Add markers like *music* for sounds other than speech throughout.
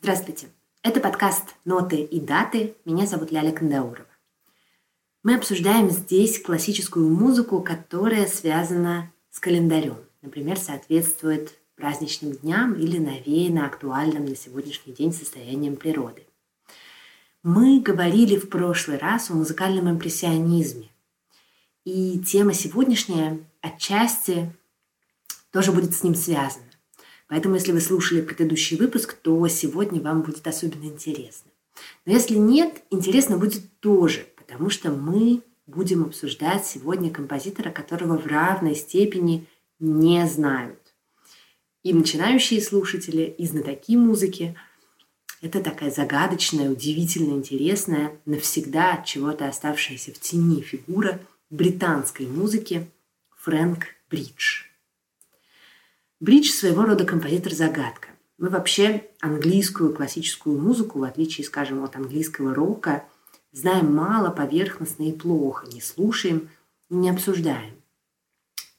Здравствуйте. Это подкаст «Ноты и даты». Меня зовут Ляля Кандаурова. Мы обсуждаем здесь классическую музыку, которая связана с календарем. Например, соответствует праздничным дням или навеяна актуальным на сегодняшний день состоянием природы. Мы говорили в прошлый раз о музыкальном импрессионизме. И тема сегодняшняя отчасти тоже будет с ним связана. Поэтому, если вы слушали предыдущий выпуск, то сегодня вам будет особенно интересно. Но если нет, интересно будет тоже, потому что мы будем обсуждать сегодня композитора, которого в равной степени не знают. И начинающие слушатели, и знатоки музыки. Это такая загадочная, удивительно интересная, навсегда от чего-то оставшаяся в тени фигура британской музыки Фрэнк Бридж. Бридж своего рода композитор-загадка. Мы вообще английскую классическую музыку, в отличие, скажем, от английского рока, знаем мало, поверхностно и плохо, не слушаем не обсуждаем.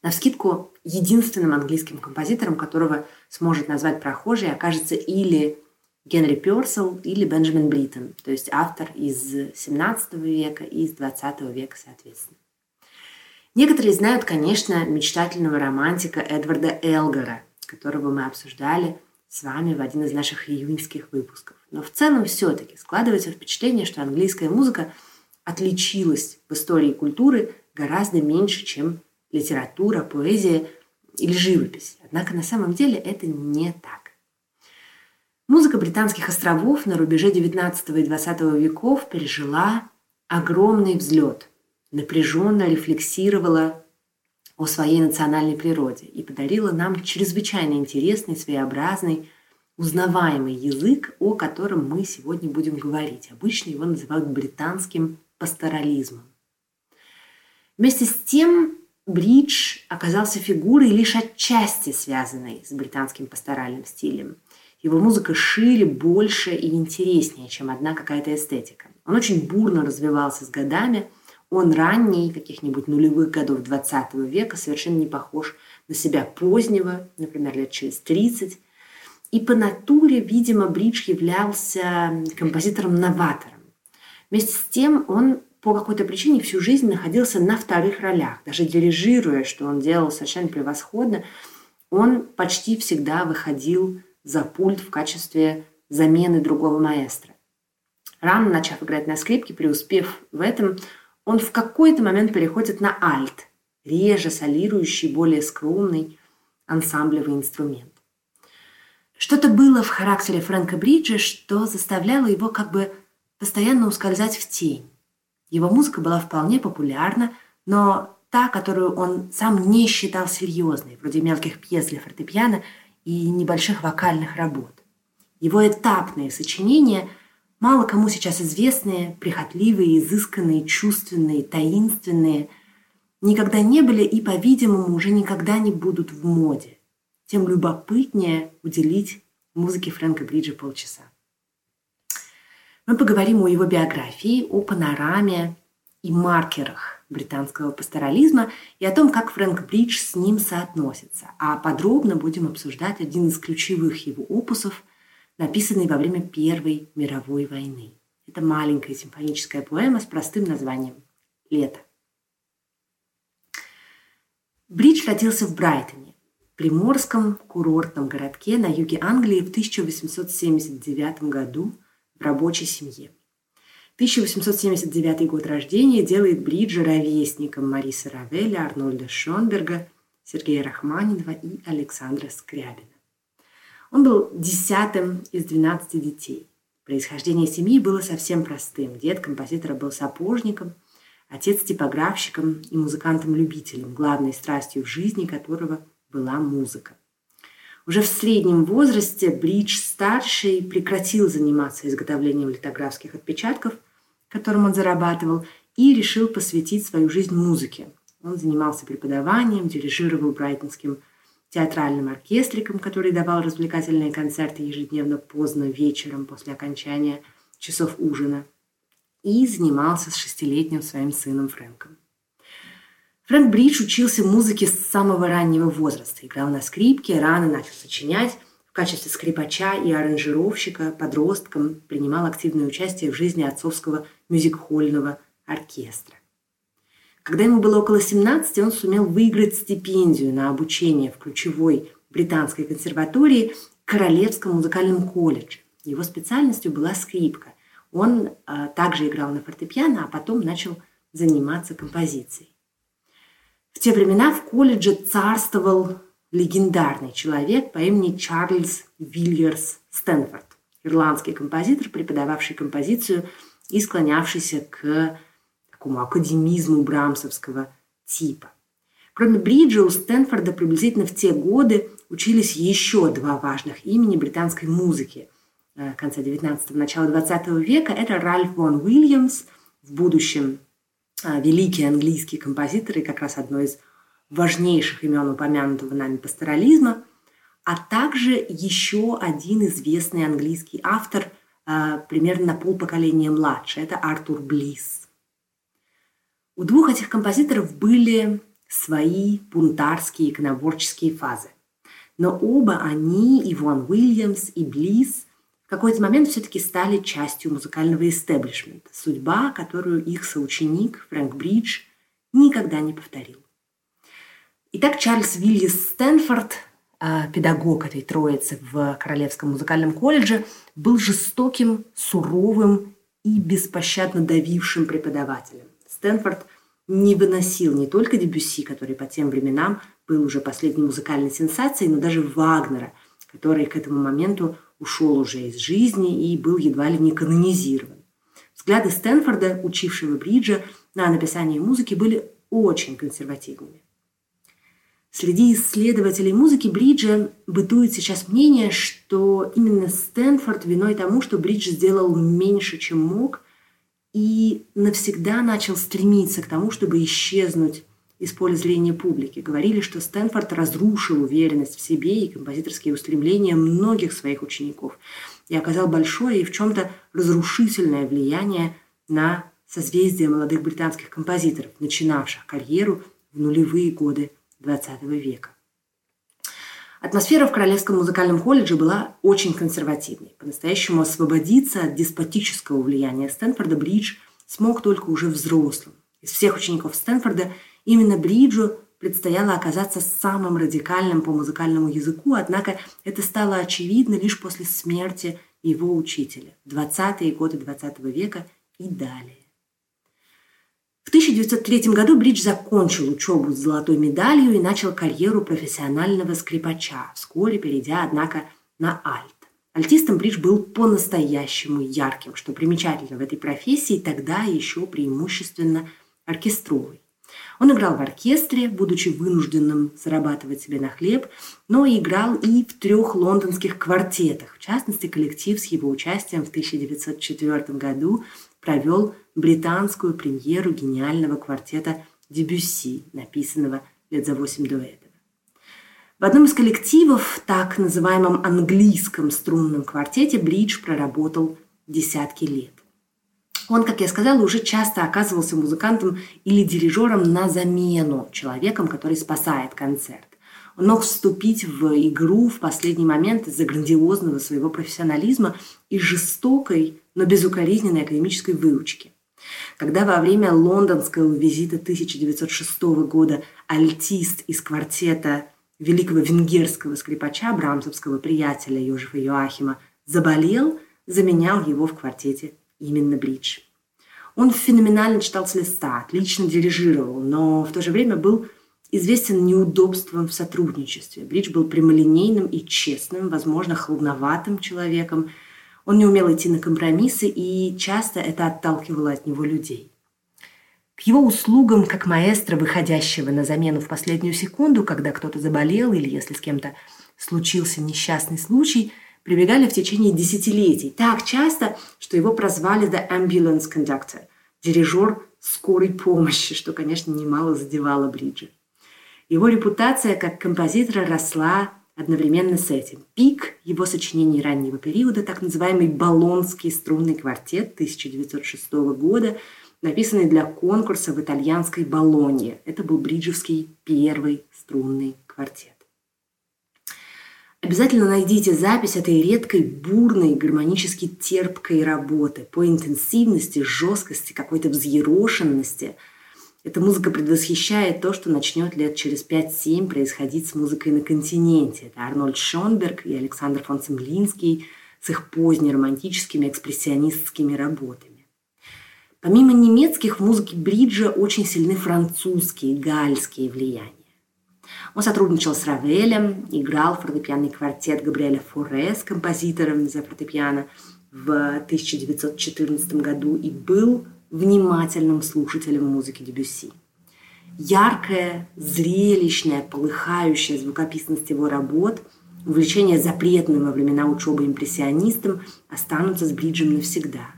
На вскидку единственным английским композитором, которого сможет назвать прохожий, окажется или Генри Персел или Бенджамин Бриттон, то есть автор из XVII века и из XX века, соответственно. Некоторые знают, конечно, мечтательного романтика Эдварда Элгара, которого мы обсуждали с вами в один из наших июньских выпусков. Но в целом все-таки складывается впечатление, что английская музыка отличилась в истории культуры гораздо меньше, чем литература, поэзия или живопись. Однако на самом деле это не так. Музыка британских островов на рубеже XIX и XX веков пережила огромный взлет – напряженно рефлексировала о своей национальной природе и подарила нам чрезвычайно интересный, своеобразный, узнаваемый язык, о котором мы сегодня будем говорить. Обычно его называют британским пасторализмом. Вместе с тем Бридж оказался фигурой лишь отчасти связанной с британским пасторальным стилем. Его музыка шире, больше и интереснее, чем одна какая-то эстетика. Он очень бурно развивался с годами – он ранний, каких-нибудь нулевых годов 20 века, совершенно не похож на себя позднего, например, лет через 30. И по натуре, видимо, Бридж являлся композитором-новатором. Вместе с тем он по какой-то причине всю жизнь находился на вторых ролях. Даже дирижируя, что он делал совершенно превосходно, он почти всегда выходил за пульт в качестве замены другого маэстро. Рано начав играть на скрипке, преуспев в этом, он в какой-то момент переходит на альт, реже солирующий, более скромный ансамблевый инструмент. Что-то было в характере Фрэнка Бриджа, что заставляло его как бы постоянно ускользать в тень. Его музыка была вполне популярна, но та, которую он сам не считал серьезной, вроде мелких пьес для фортепиано и небольших вокальных работ. Его этапные сочинения – мало кому сейчас известные, прихотливые, изысканные, чувственные, таинственные, никогда не были и, по-видимому, уже никогда не будут в моде. Тем любопытнее уделить музыке Фрэнка Бриджа полчаса. Мы поговорим о его биографии, о панораме и маркерах британского пасторализма и о том, как Фрэнк Бридж с ним соотносится. А подробно будем обсуждать один из ключевых его опусов – написанный во время Первой мировой войны. Это маленькая симфоническая поэма с простым названием «Лето». Бридж родился в Брайтоне, приморском курортном городке на юге Англии в 1879 году рабочей семье. 1879 год рождения делает Бриджа ровесником Мариса Равеля, Арнольда Шонберга, Сергея Рахманинова и Александра Скрябина. Он был десятым из двенадцати детей. Происхождение семьи было совсем простым. Дед композитора был сапожником, отец типографщиком и музыкантом-любителем, главной страстью в жизни которого была музыка. Уже в среднем возрасте Бридж-старший прекратил заниматься изготовлением литографских отпечатков, которым он зарабатывал, и решил посвятить свою жизнь музыке. Он занимался преподаванием, дирижировал брайтонским театральным оркестриком, который давал развлекательные концерты ежедневно поздно вечером после окончания часов ужина, и занимался с шестилетним своим сыном Фрэнком. Фрэнк Бридж учился музыке с самого раннего возраста, играл на скрипке, рано начал сочинять, в качестве скрипача и аранжировщика подростком принимал активное участие в жизни отцовского мюзик-хольного оркестра. Когда ему было около 17, он сумел выиграть стипендию на обучение в ключевой британской консерватории Королевском музыкальном колледже. Его специальностью была скрипка. Он э, также играл на фортепиано, а потом начал заниматься композицией. В те времена в колледже царствовал легендарный человек по имени Чарльз Вильерс Стэнфорд, ирландский композитор, преподававший композицию и склонявшийся к такому академизму брамсовского типа. Кроме Бриджа, у Стэнфорда приблизительно в те годы учились еще два важных имени британской музыки э, конца 19-го, начала 20 века. Это Ральф Вон Уильямс, в будущем э, великий английский композитор и как раз одно из важнейших имен упомянутого нами пасторализма, а также еще один известный английский автор, э, примерно на полпоколения младше, это Артур Блисс. У двух этих композиторов были свои бунтарские иконоборческие фазы. Но оба они, и Вон Уильямс, и Близ, в какой-то момент все-таки стали частью музыкального истеблишмента, судьба, которую их соученик Фрэнк Бридж никогда не повторил. Итак, Чарльз Вильямс Стэнфорд, а, педагог этой троицы в Королевском музыкальном колледже, был жестоким, суровым и беспощадно давившим преподавателем. Стэнфорд не выносил не только Дебюсси, который по тем временам был уже последней музыкальной сенсацией, но даже Вагнера, который к этому моменту ушел уже из жизни и был едва ли не канонизирован. Взгляды Стэнфорда, учившего Бриджа, на написание музыки были очень консервативными. Среди исследователей музыки Бриджа бытует сейчас мнение, что именно Стэнфорд виной тому, что Бридж сделал меньше, чем мог, и навсегда начал стремиться к тому, чтобы исчезнуть из поля зрения публики. Говорили, что Стэнфорд разрушил уверенность в себе и композиторские устремления многих своих учеников и оказал большое и в чем-то разрушительное влияние на созвездие молодых британских композиторов, начинавших карьеру в нулевые годы XX века. Атмосфера в Королевском музыкальном колледже была очень консервативной. По-настоящему освободиться от деспотического влияния Стэнфорда Бридж смог только уже взрослым. Из всех учеников Стэнфорда именно Бриджу предстояло оказаться самым радикальным по музыкальному языку, однако это стало очевидно лишь после смерти его учителя в 20-е годы 20 века и далее. В 1903 году Бридж закончил учебу с золотой медалью и начал карьеру профессионального скрипача, вскоре перейдя, однако, на альт. Альтистом Бридж был по-настоящему ярким, что примечательно в этой профессии, тогда еще преимущественно оркестровой. Он играл в оркестре, будучи вынужденным зарабатывать себе на хлеб, но играл и в трех лондонских квартетах. В частности, коллектив с его участием в 1904 году провел британскую премьеру гениального квартета Дебюсси, написанного лет за восемь до этого. В одном из коллективов, так называемом английском струнном квартете, Бридж проработал десятки лет. Он, как я сказала, уже часто оказывался музыкантом или дирижером на замену человеком, который спасает концерт. Он мог вступить в игру в последний момент из-за грандиозного своего профессионализма и жестокой, но безукоризненной академической выучки. Когда во время лондонского визита 1906 года альтист из квартета великого венгерского скрипача, брамсовского приятеля Йожефа Йоахима, заболел, заменял его в квартете именно Бридж. Он феноменально читал с листа, отлично дирижировал, но в то же время был известен неудобством в сотрудничестве. Бридж был прямолинейным и честным, возможно, холодноватым человеком. Он не умел идти на компромиссы, и часто это отталкивало от него людей. К его услугам, как маэстро, выходящего на замену в последнюю секунду, когда кто-то заболел или если с кем-то случился несчастный случай, прибегали в течение десятилетий. Так часто, что его прозвали «the ambulance conductor» – дирижер скорой помощи, что, конечно, немало задевало Бриджа. Его репутация как композитора росла одновременно с этим. Пик его сочинений раннего периода, так называемый «Болонский струнный квартет» 1906 года, написанный для конкурса в итальянской Болонье. Это был бриджевский первый струнный квартет. Обязательно найдите запись этой редкой, бурной, гармонически терпкой работы по интенсивности, жесткости, какой-то взъерошенности – эта музыка предвосхищает то, что начнет лет через 5-7 происходить с музыкой на континенте. Это Арнольд Шонберг и Александр фон Цемлинский с их позднеромантическими экспрессионистскими работами. Помимо немецких, в музыке бриджа очень сильны французские, гальские влияния. Он сотрудничал с Равелем, играл фортепианный квартет Габриэля Фуре с композитором за фортепиано в 1914 году и был внимательным слушателем музыки Дебюсси. Яркая, зрелищная, полыхающая звукописность его работ, увлечение запретным во времена учебы импрессионистом останутся с Бриджем навсегда.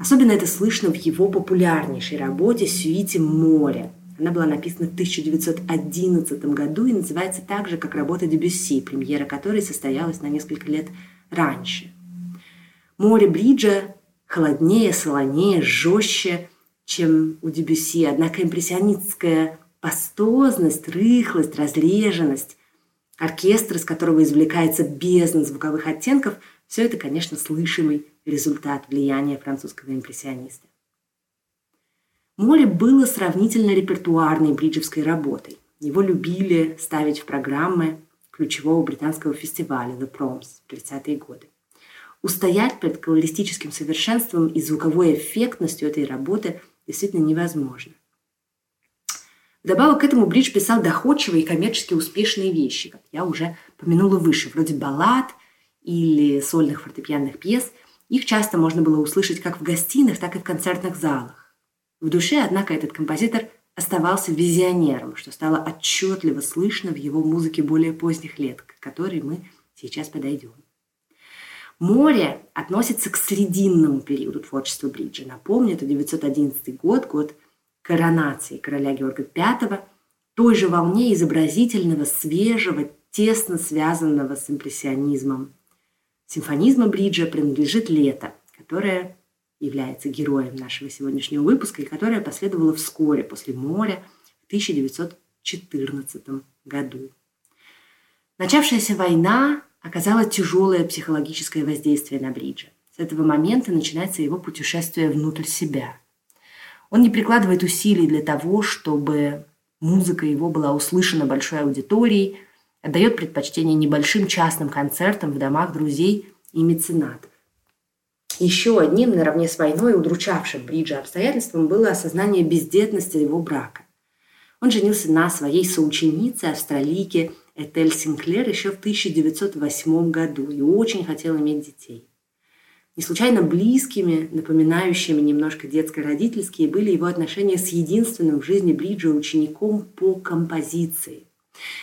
Особенно это слышно в его популярнейшей работе «Сюите море». Она была написана в 1911 году и называется так же, как работа Дебюсси, премьера которой состоялась на несколько лет раньше. Море Бриджа холоднее, солонее, жестче, чем у Дебюсси. Однако импрессионистская пастозность, рыхлость, разреженность, оркестр, из которого извлекается бездна звуковых оттенков, все это, конечно, слышимый результат влияния французского импрессиониста. Море было сравнительно репертуарной бриджевской работой. Его любили ставить в программы ключевого британского фестиваля The Proms в 30-е годы. Устоять перед колористическим совершенством и звуковой эффектностью этой работы действительно невозможно. Вдобавок к этому Бридж писал доходчивые и коммерчески успешные вещи, как я уже помянула выше, вроде баллад или сольных фортепианных пьес. Их часто можно было услышать как в гостиных, так и в концертных залах. В душе, однако, этот композитор оставался визионером, что стало отчетливо слышно в его музыке более поздних лет, к которой мы сейчас подойдем. Море относится к срединному периоду творчества Бриджа. Напомню, это 911 год, год коронации короля Георга V, той же волне изобразительного, свежего, тесно связанного с импрессионизмом. Симфонизма Бриджа принадлежит «Лето», которое является героем нашего сегодняшнего выпуска и которое последовало вскоре после «Моря» в 1914 году. Начавшаяся война оказала тяжелое психологическое воздействие на Бриджа. С этого момента начинается его путешествие внутрь себя. Он не прикладывает усилий для того, чтобы музыка его была услышана большой аудиторией, отдает предпочтение небольшим частным концертам в домах друзей и меценатов. Еще одним, наравне с войной, удручавшим Бриджа обстоятельством было осознание бездетности его брака. Он женился на своей соученице, австралийке Этель Синклер еще в 1908 году и очень хотел иметь детей. Не случайно близкими, напоминающими немножко детско-родительские, были его отношения с единственным в жизни Бриджа учеником по композиции.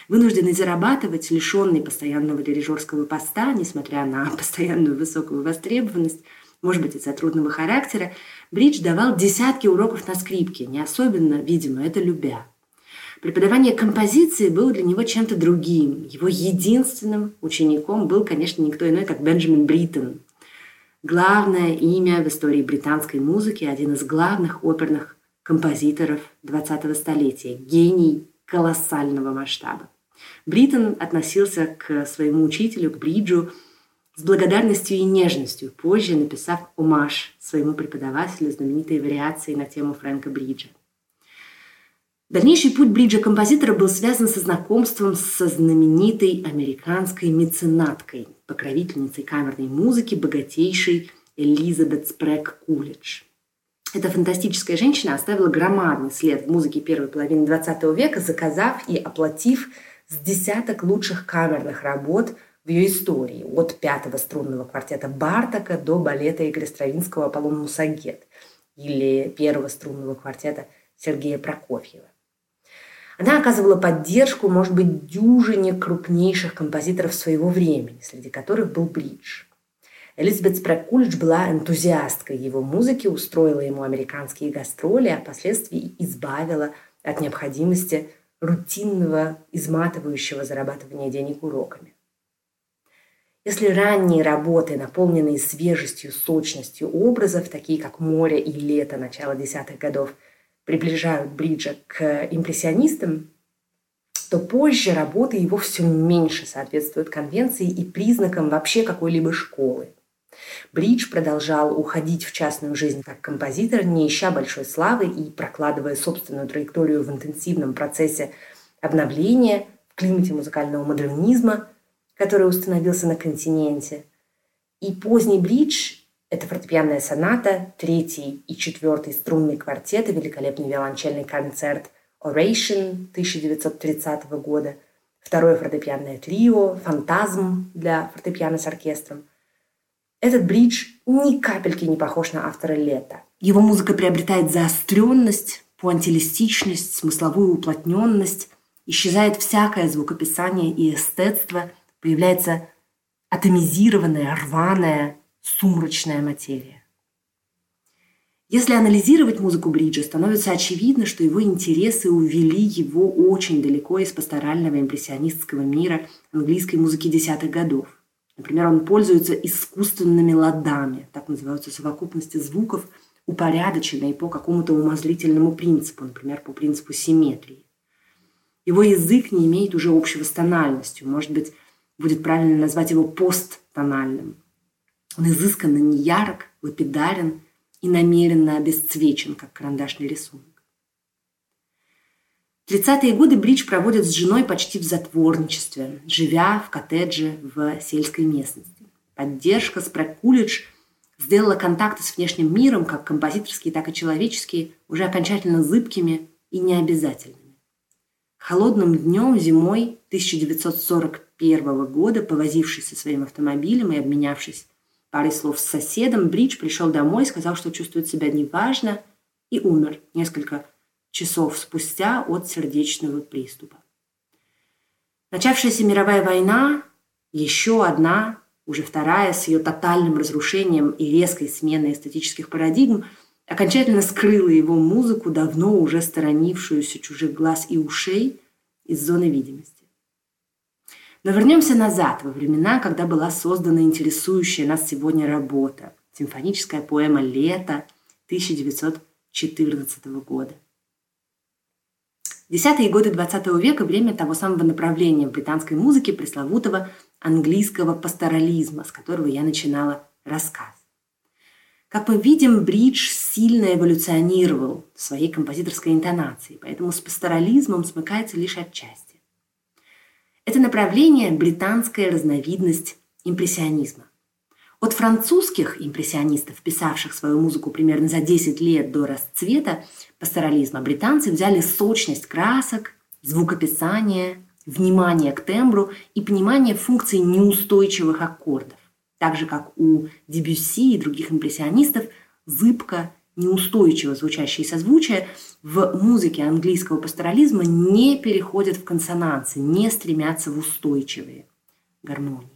Вынужденный зарабатывать, лишенный постоянного дирижерского поста, несмотря на *laughs* постоянную высокую востребованность, может быть, из-за трудного характера, Бридж давал десятки уроков на скрипке, не особенно, видимо, это любя. Преподавание композиции было для него чем-то другим. Его единственным учеником был, конечно, никто иной, как Бенджамин Бриттон. Главное имя в истории британской музыки, один из главных оперных композиторов 20-го столетия, гений колоссального масштаба. Бриттон относился к своему учителю, к Бриджу, с благодарностью и нежностью, позже написав омаж своему преподавателю знаменитой вариации на тему Фрэнка Бриджа. Дальнейший путь Бриджа-композитора был связан со знакомством со знаменитой американской меценаткой, покровительницей камерной музыки, богатейшей Элизабет Спрэг Кулидж. Эта фантастическая женщина оставила громадный след в музыке первой половины XX века, заказав и оплатив с десяток лучших камерных работ в ее истории, от пятого струнного квартета Бартака до балета Игоря Стравинского «Аполлон Мусагет» или первого струнного квартета Сергея Прокофьева. Она оказывала поддержку, может быть, дюжине крупнейших композиторов своего времени, среди которых был Бридж. Элизабет Спракулич была энтузиасткой его музыки, устроила ему американские гастроли, а впоследствии избавила от необходимости рутинного, изматывающего зарабатывания денег уроками. Если ранние работы, наполненные свежестью, сочностью образов, такие как «Море» и «Лето» начала десятых годов, приближают Бриджа к импрессионистам, то позже работы его все меньше соответствуют конвенции и признакам вообще какой-либо школы. Бридж продолжал уходить в частную жизнь как композитор, не ища большой славы и прокладывая собственную траекторию в интенсивном процессе обновления в климате музыкального модернизма, который установился на континенте. И поздний бридж – это фортепианная соната, третий и четвертый струнный квартеты, великолепный виолончельный концерт Oration 1930 года, второе фортепианное трио, фантазм для фортепиано с оркестром, этот бридж ни капельки не похож на автора «Лета». Его музыка приобретает заостренность, пуантилистичность, смысловую уплотненность, исчезает всякое звукописание и эстетство, появляется атомизированная, рваная, сумрачная материя. Если анализировать музыку Бриджа, становится очевидно, что его интересы увели его очень далеко из пасторального импрессионистского мира английской музыки десятых годов. Например, он пользуется искусственными ладами, так называются совокупности звуков, упорядоченные по какому-то умозрительному принципу, например, по принципу симметрии. Его язык не имеет уже общего с тональностью, может быть, будет правильно назвать его посттональным. Он изысканно неярок, лапидарен и намеренно обесцвечен, как карандашный рисунок. 30-е годы Бридж проводит с женой почти в затворничестве, живя в коттедже в сельской местности. Поддержка с колледж сделала контакты с внешним миром, как композиторские, так и человеческие, уже окончательно зыбкими и необязательными. Холодным днем зимой 1941 года, повозившись со своим автомобилем и обменявшись парой слов с соседом, Бридж пришел домой, сказал, что чувствует себя неважно, и умер несколько часов спустя от сердечного приступа. Начавшаяся мировая война, еще одна, уже вторая, с ее тотальным разрушением и резкой сменой эстетических парадигм, окончательно скрыла его музыку, давно уже сторонившуюся чужих глаз и ушей из зоны видимости. Но вернемся назад, во времена, когда была создана интересующая нас сегодня работа – симфоническая поэма «Лето» 1914 года – Десятые годы XX века – время того самого направления в британской музыке пресловутого английского пасторализма, с которого я начинала рассказ. Как мы видим, бридж сильно эволюционировал в своей композиторской интонации, поэтому с пасторализмом смыкается лишь отчасти. Это направление – британская разновидность импрессионизма. От французских импрессионистов, писавших свою музыку примерно за 10 лет до расцвета пасторализма, британцы взяли сочность красок, звукописание, внимание к тембру и понимание функции неустойчивых аккордов. Так же, как у Дебюсси и других импрессионистов, зыбко, неустойчиво звучащие созвучия в музыке английского пасторализма не переходят в консонансы, не стремятся в устойчивые гармонии.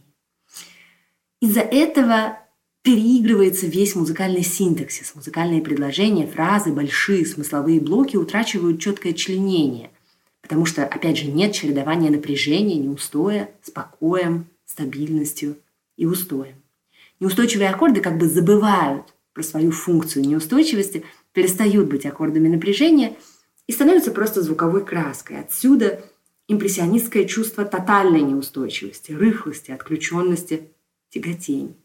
Из-за этого переигрывается весь музыкальный синтаксис. Музыкальные предложения, фразы, большие смысловые блоки утрачивают четкое членение, потому что, опять же, нет чередования напряжения, неустоя с покоем, стабильностью и устоем. Неустойчивые аккорды как бы забывают про свою функцию неустойчивости, перестают быть аккордами напряжения и становятся просто звуковой краской. Отсюда импрессионистское чувство тотальной неустойчивости, рыхлости, отключенности тяготений.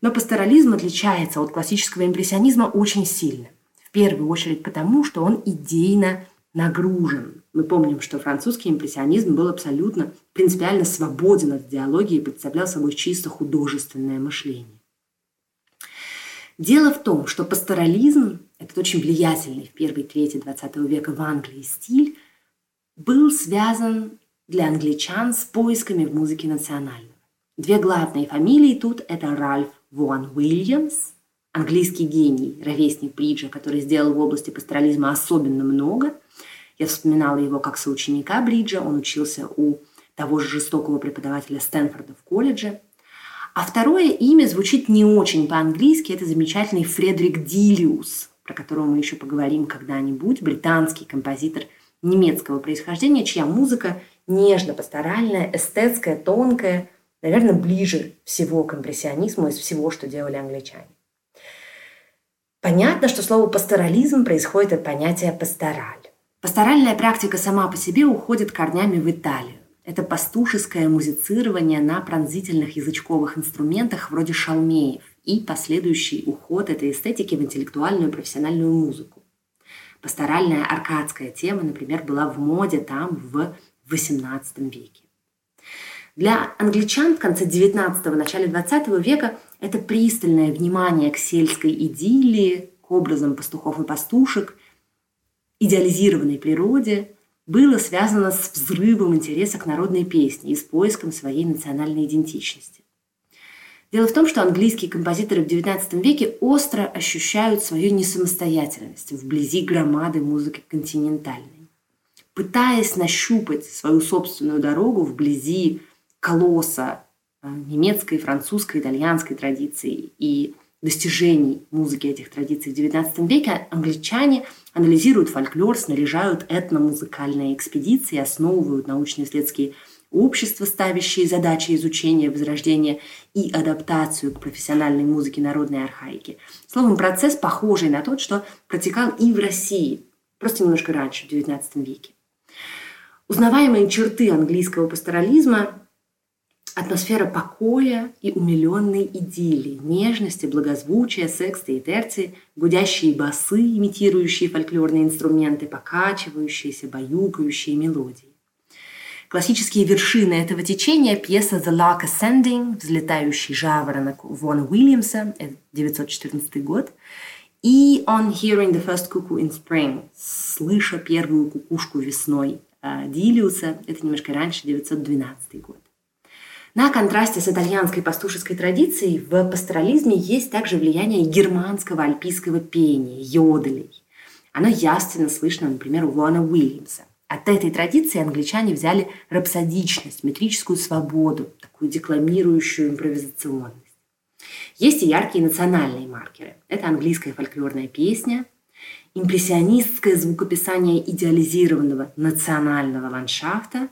Но пасторализм отличается от классического импрессионизма очень сильно. В первую очередь потому, что он идейно нагружен. Мы помним, что французский импрессионизм был абсолютно принципиально свободен от идеологии и представлял собой чисто художественное мышление. Дело в том, что пасторализм, этот очень влиятельный в первой трети XX века в Англии стиль, был связан для англичан с поисками в музыке национальной. Две главные фамилии тут – это Ральф Вон Уильямс, английский гений, ровесник Бриджа, который сделал в области пасторализма особенно много. Я вспоминала его как соученика Бриджа, он учился у того же жестокого преподавателя Стэнфорда в колледже. А второе имя звучит не очень по-английски, это замечательный Фредерик Дилиус, про которого мы еще поговорим когда-нибудь, британский композитор немецкого происхождения, чья музыка нежно-пасторальная, эстетская, тонкая, наверное, ближе всего к импрессионизму из всего, что делали англичане. Понятно, что слово «пасторализм» происходит от понятия «пастораль». Пасторальная практика сама по себе уходит корнями в Италию. Это пастушеское музицирование на пронзительных язычковых инструментах вроде шалмеев и последующий уход этой эстетики в интеллектуальную и профессиональную музыку. Пасторальная аркадская тема, например, была в моде там в XVIII веке. Для англичан в конце XIX – начале XX века это пристальное внимание к сельской идиллии, к образам пастухов и пастушек, идеализированной природе было связано с взрывом интереса к народной песне и с поиском своей национальной идентичности. Дело в том, что английские композиторы в XIX веке остро ощущают свою несамостоятельность вблизи громады музыки континентальной. Пытаясь нащупать свою собственную дорогу вблизи колосса э, немецкой, французской, итальянской традиции и достижений музыки этих традиций в XIX веке, англичане анализируют фольклор, снаряжают этномузыкальные экспедиции, основывают научно-исследовательские общества, ставящие задачи изучения, возрождения и адаптацию к профессиональной музыке народной архаики. Словом, процесс похожий на тот, что протекал и в России, просто немножко раньше, в XIX веке. Узнаваемые черты английского пасторализма атмосфера покоя и умиленной идиллии, нежности, благозвучия, секста и терции, гудящие басы, имитирующие фольклорные инструменты, покачивающиеся, баюкающие мелодии. Классические вершины этого течения – пьеса «The Lark Ascending» «Взлетающий жаворонок» Вона Уильямса, 1914 год, и «On Hearing the First Cuckoo in Spring» «Слыша первую кукушку весной» э, Дилиуса, это немножко раньше, 1912 год. На контрасте с итальянской пастушеской традицией в пасторализме есть также влияние германского альпийского пения, йоделей. Оно явственно слышно, например, у Вона Уильямса. От этой традиции англичане взяли рапсодичность, метрическую свободу, такую декламирующую импровизационность. Есть и яркие национальные маркеры. Это английская фольклорная песня, импрессионистское звукописание идеализированного национального ландшафта,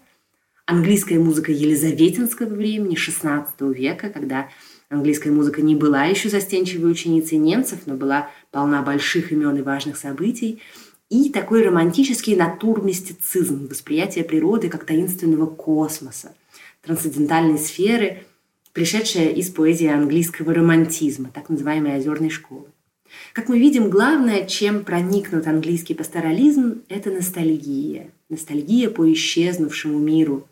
английская музыка елизаветинского времени, XVI века, когда английская музыка не была еще застенчивой ученицей немцев, но была полна больших имен и важных событий – и такой романтический натурмистицизм, восприятие природы как таинственного космоса, трансцендентальной сферы, пришедшая из поэзии английского романтизма, так называемой озерной школы. Как мы видим, главное, чем проникнут английский пасторализм, это ностальгия. Ностальгия по исчезнувшему миру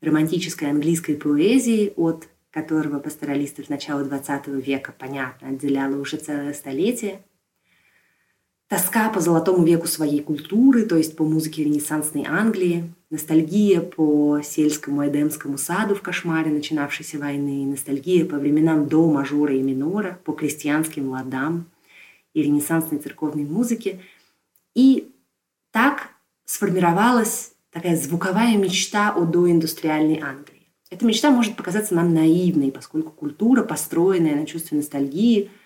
романтической английской поэзии, от которого пасторалистов начала XX века, понятно, отделяло уже целое столетие – Тоска по золотому веку своей культуры, то есть по музыке ренессансной Англии, ностальгия по сельскому эдемскому саду в кошмаре начинавшейся войны, ностальгия по временам до мажора и минора, по крестьянским ладам и ренессансной церковной музыке. И так сформировалась такая звуковая мечта о доиндустриальной Англии. Эта мечта может показаться нам наивной, поскольку культура, построенная на чувстве ностальгии –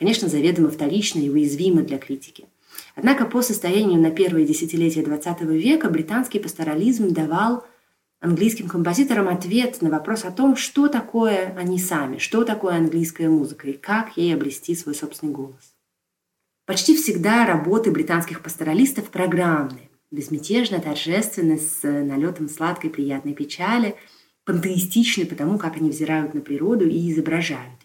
конечно, заведомо вторично и уязвимо для критики. Однако по состоянию на первые десятилетия XX века британский пасторализм давал английским композиторам ответ на вопрос о том, что такое они сами, что такое английская музыка и как ей обрести свой собственный голос. Почти всегда работы британских пасторалистов программные, безмятежно, торжественно, с налетом сладкой приятной печали, пантеистичны потому, как они взирают на природу и изображают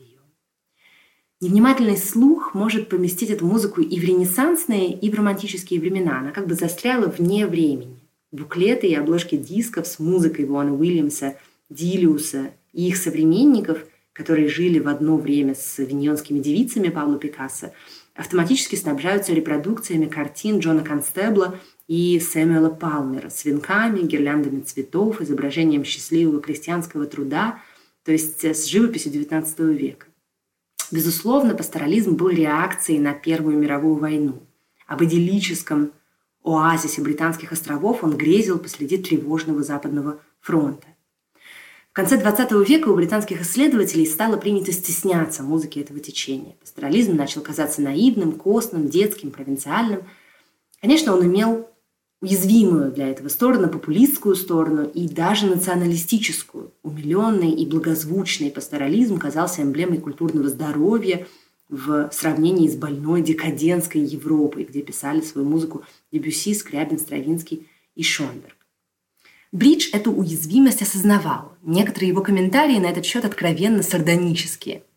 Невнимательный слух может поместить эту музыку и в ренессансные, и в романтические времена. Она как бы застряла вне времени. Буклеты и обложки дисков с музыкой Вона Уильямса, Дилиуса и их современников, которые жили в одно время с виньонскими девицами Пабло Пикассо, автоматически снабжаются репродукциями картин Джона Констебла и Сэмюэла Палмера с венками, гирляндами цветов, изображением счастливого крестьянского труда, то есть с живописью XIX века. Безусловно, пасторализм был реакцией на Первую мировую войну. Об идиллическом оазисе британских островов он грезил посреди тревожного Западного фронта. В конце XX века у британских исследователей стало принято стесняться музыки этого течения. Пасторализм начал казаться наивным, костным, детским, провинциальным. Конечно, он имел уязвимую для этого сторону, популистскую сторону и даже националистическую. Умиленный и благозвучный пасторализм казался эмблемой культурного здоровья в сравнении с больной декадентской Европой, где писали свою музыку Дебюсси, Скрябин, Стравинский и Шонберг. Бридж эту уязвимость осознавал. Некоторые его комментарии на этот счет откровенно сардонические –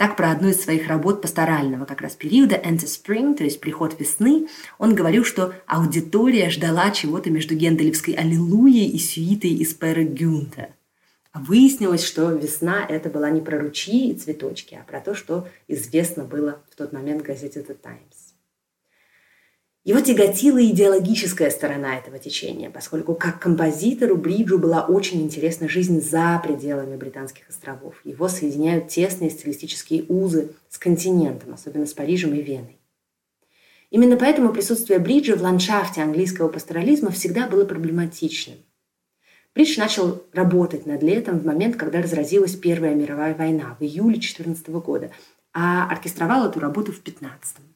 так, про одну из своих работ пасторального как раз периода «Enter Spring», то есть «Приход весны», он говорил, что аудитория ждала чего-то между генделевской «Аллилуйей» и сюитой из Пера Гюнта. А выяснилось, что весна – это была не про ручьи и цветочки, а про то, что известно было в тот момент в газете «The Times». Его тяготила идеологическая сторона этого течения, поскольку как композитору Бриджу была очень интересна жизнь за пределами Британских островов. Его соединяют тесные стилистические узы с континентом, особенно с Парижем и Веной. Именно поэтому присутствие Бриджа в ландшафте английского пасторализма всегда было проблематичным. Бридж начал работать над летом в момент, когда разразилась Первая мировая война в июле 14 года, а оркестровал эту работу в 15 -м.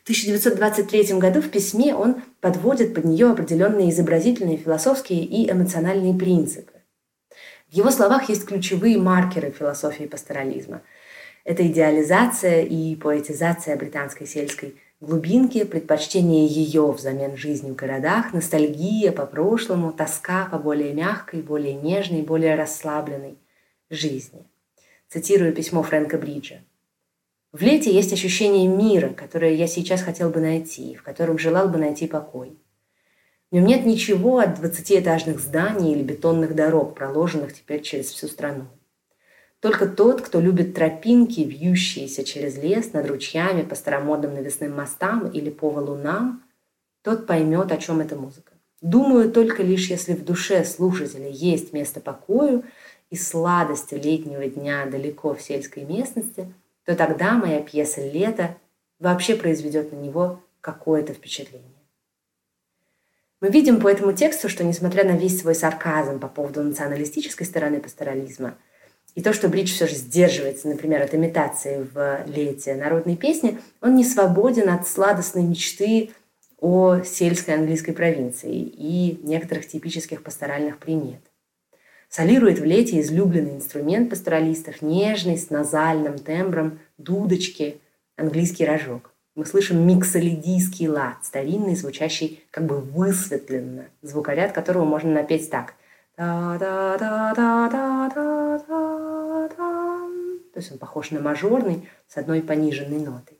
В 1923 году в письме он подводит под нее определенные изобразительные, философские и эмоциональные принципы. В его словах есть ключевые маркеры философии пасторализма. Это идеализация и поэтизация британской сельской глубинки, предпочтение ее взамен жизни в городах, ностальгия по прошлому, тоска по более мягкой, более нежной, более расслабленной жизни. Цитирую письмо Фрэнка Бриджа. В лете есть ощущение мира, которое я сейчас хотел бы найти, в котором желал бы найти покой. В нем нет ничего от двадцатиэтажных зданий или бетонных дорог, проложенных теперь через всю страну. Только тот, кто любит тропинки, вьющиеся через лес над ручьями по старомодным навесным мостам или по валунам, тот поймет, о чем эта музыка. Думаю, только лишь если в душе слушателя есть место покою и сладости летнего дня далеко в сельской местности – то тогда моя пьеса «Лето» вообще произведет на него какое-то впечатление. Мы видим по этому тексту, что несмотря на весь свой сарказм по поводу националистической стороны пасторализма и то, что Бридж все же сдерживается, например, от имитации в «Лете» народной песни, он не свободен от сладостной мечты о сельской английской провинции и некоторых типических пасторальных примет. Солирует в лете излюбленный инструмент пасторалистов, нежный, с назальным тембром, дудочки, английский рожок. Мы слышим миксолидийский лад, старинный, звучащий как бы высветленно, звукоряд которого можно напеть так. То есть он похож на мажорный с одной пониженной нотой.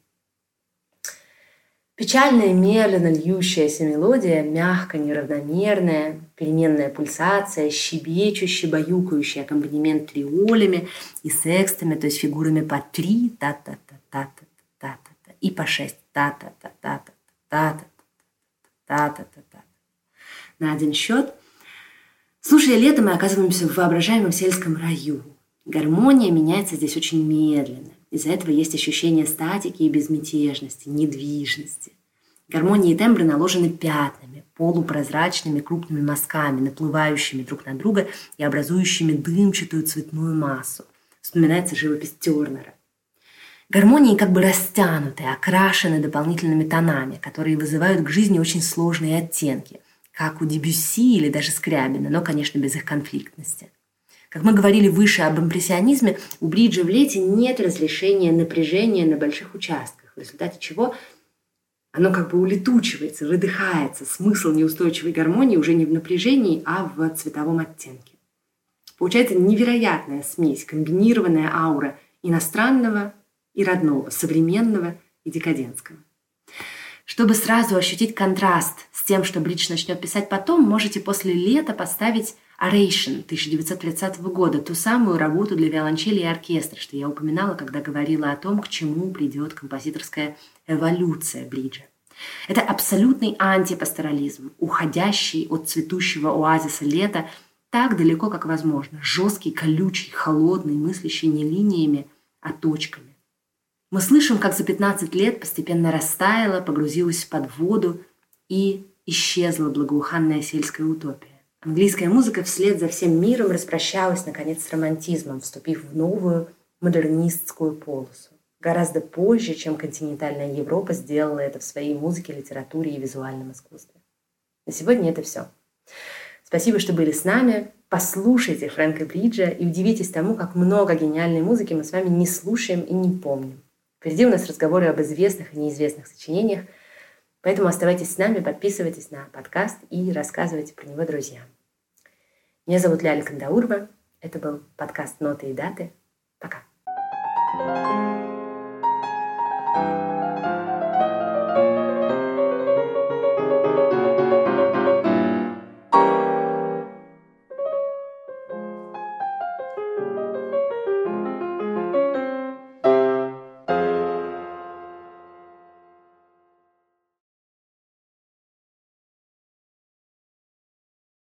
Печальная, медленно льющаяся мелодия, мягко, неравномерная, переменная пульсация, щебечущий, баюкающий аккомпанемент триолями и секстами, то есть фигурами по три, та-та-та-та-та-та-та, и по шесть, та-та-та-та-та-та-та-та-та-та-та. На один счет. Слушая лето, мы оказываемся в воображаемом сельском раю. Гармония меняется здесь очень медленно. Из-за этого есть ощущение статики и безмятежности, недвижности. Гармонии и тембры наложены пятнами, полупрозрачными крупными мазками, наплывающими друг на друга и образующими дымчатую цветную массу. Вспоминается живопись Тернера. Гармонии как бы растянуты, окрашены дополнительными тонами, которые вызывают к жизни очень сложные оттенки, как у Дебюсси или даже Скрябина, но, конечно, без их конфликтности. Как мы говорили выше об импрессионизме, у Бриджа в лете нет разрешения напряжения на больших участках, в результате чего оно как бы улетучивается, выдыхается. Смысл неустойчивой гармонии уже не в напряжении, а в цветовом оттенке. Получается невероятная смесь, комбинированная аура иностранного и родного, современного и декадентского. Чтобы сразу ощутить контраст с тем, что Бридж начнет писать потом, можете после лета поставить Oration 1930 года, ту самую работу для виолончели и оркестра, что я упоминала, когда говорила о том, к чему придет композиторская эволюция Бриджа. Это абсолютный антипасторализм, уходящий от цветущего оазиса лета так далеко, как возможно. Жесткий, колючий, холодный, мыслящий не линиями, а точками. Мы слышим, как за 15 лет постепенно растаяла, погрузилась под воду и исчезла благоуханная сельская утопия. Английская музыка вслед за всем миром распрощалась, наконец, с романтизмом, вступив в новую модернистскую полосу. Гораздо позже, чем континентальная Европа сделала это в своей музыке, литературе и визуальном искусстве. На сегодня это все. Спасибо, что были с нами. Послушайте Фрэнка Бриджа и удивитесь тому, как много гениальной музыки мы с вами не слушаем и не помним. Впереди у нас разговоры об известных и неизвестных сочинениях, поэтому оставайтесь с нами, подписывайтесь на подкаст и рассказывайте про него друзьям. Меня зовут Ляля Кандаурова. Это был подкаст «Ноты и даты». Пока. thank you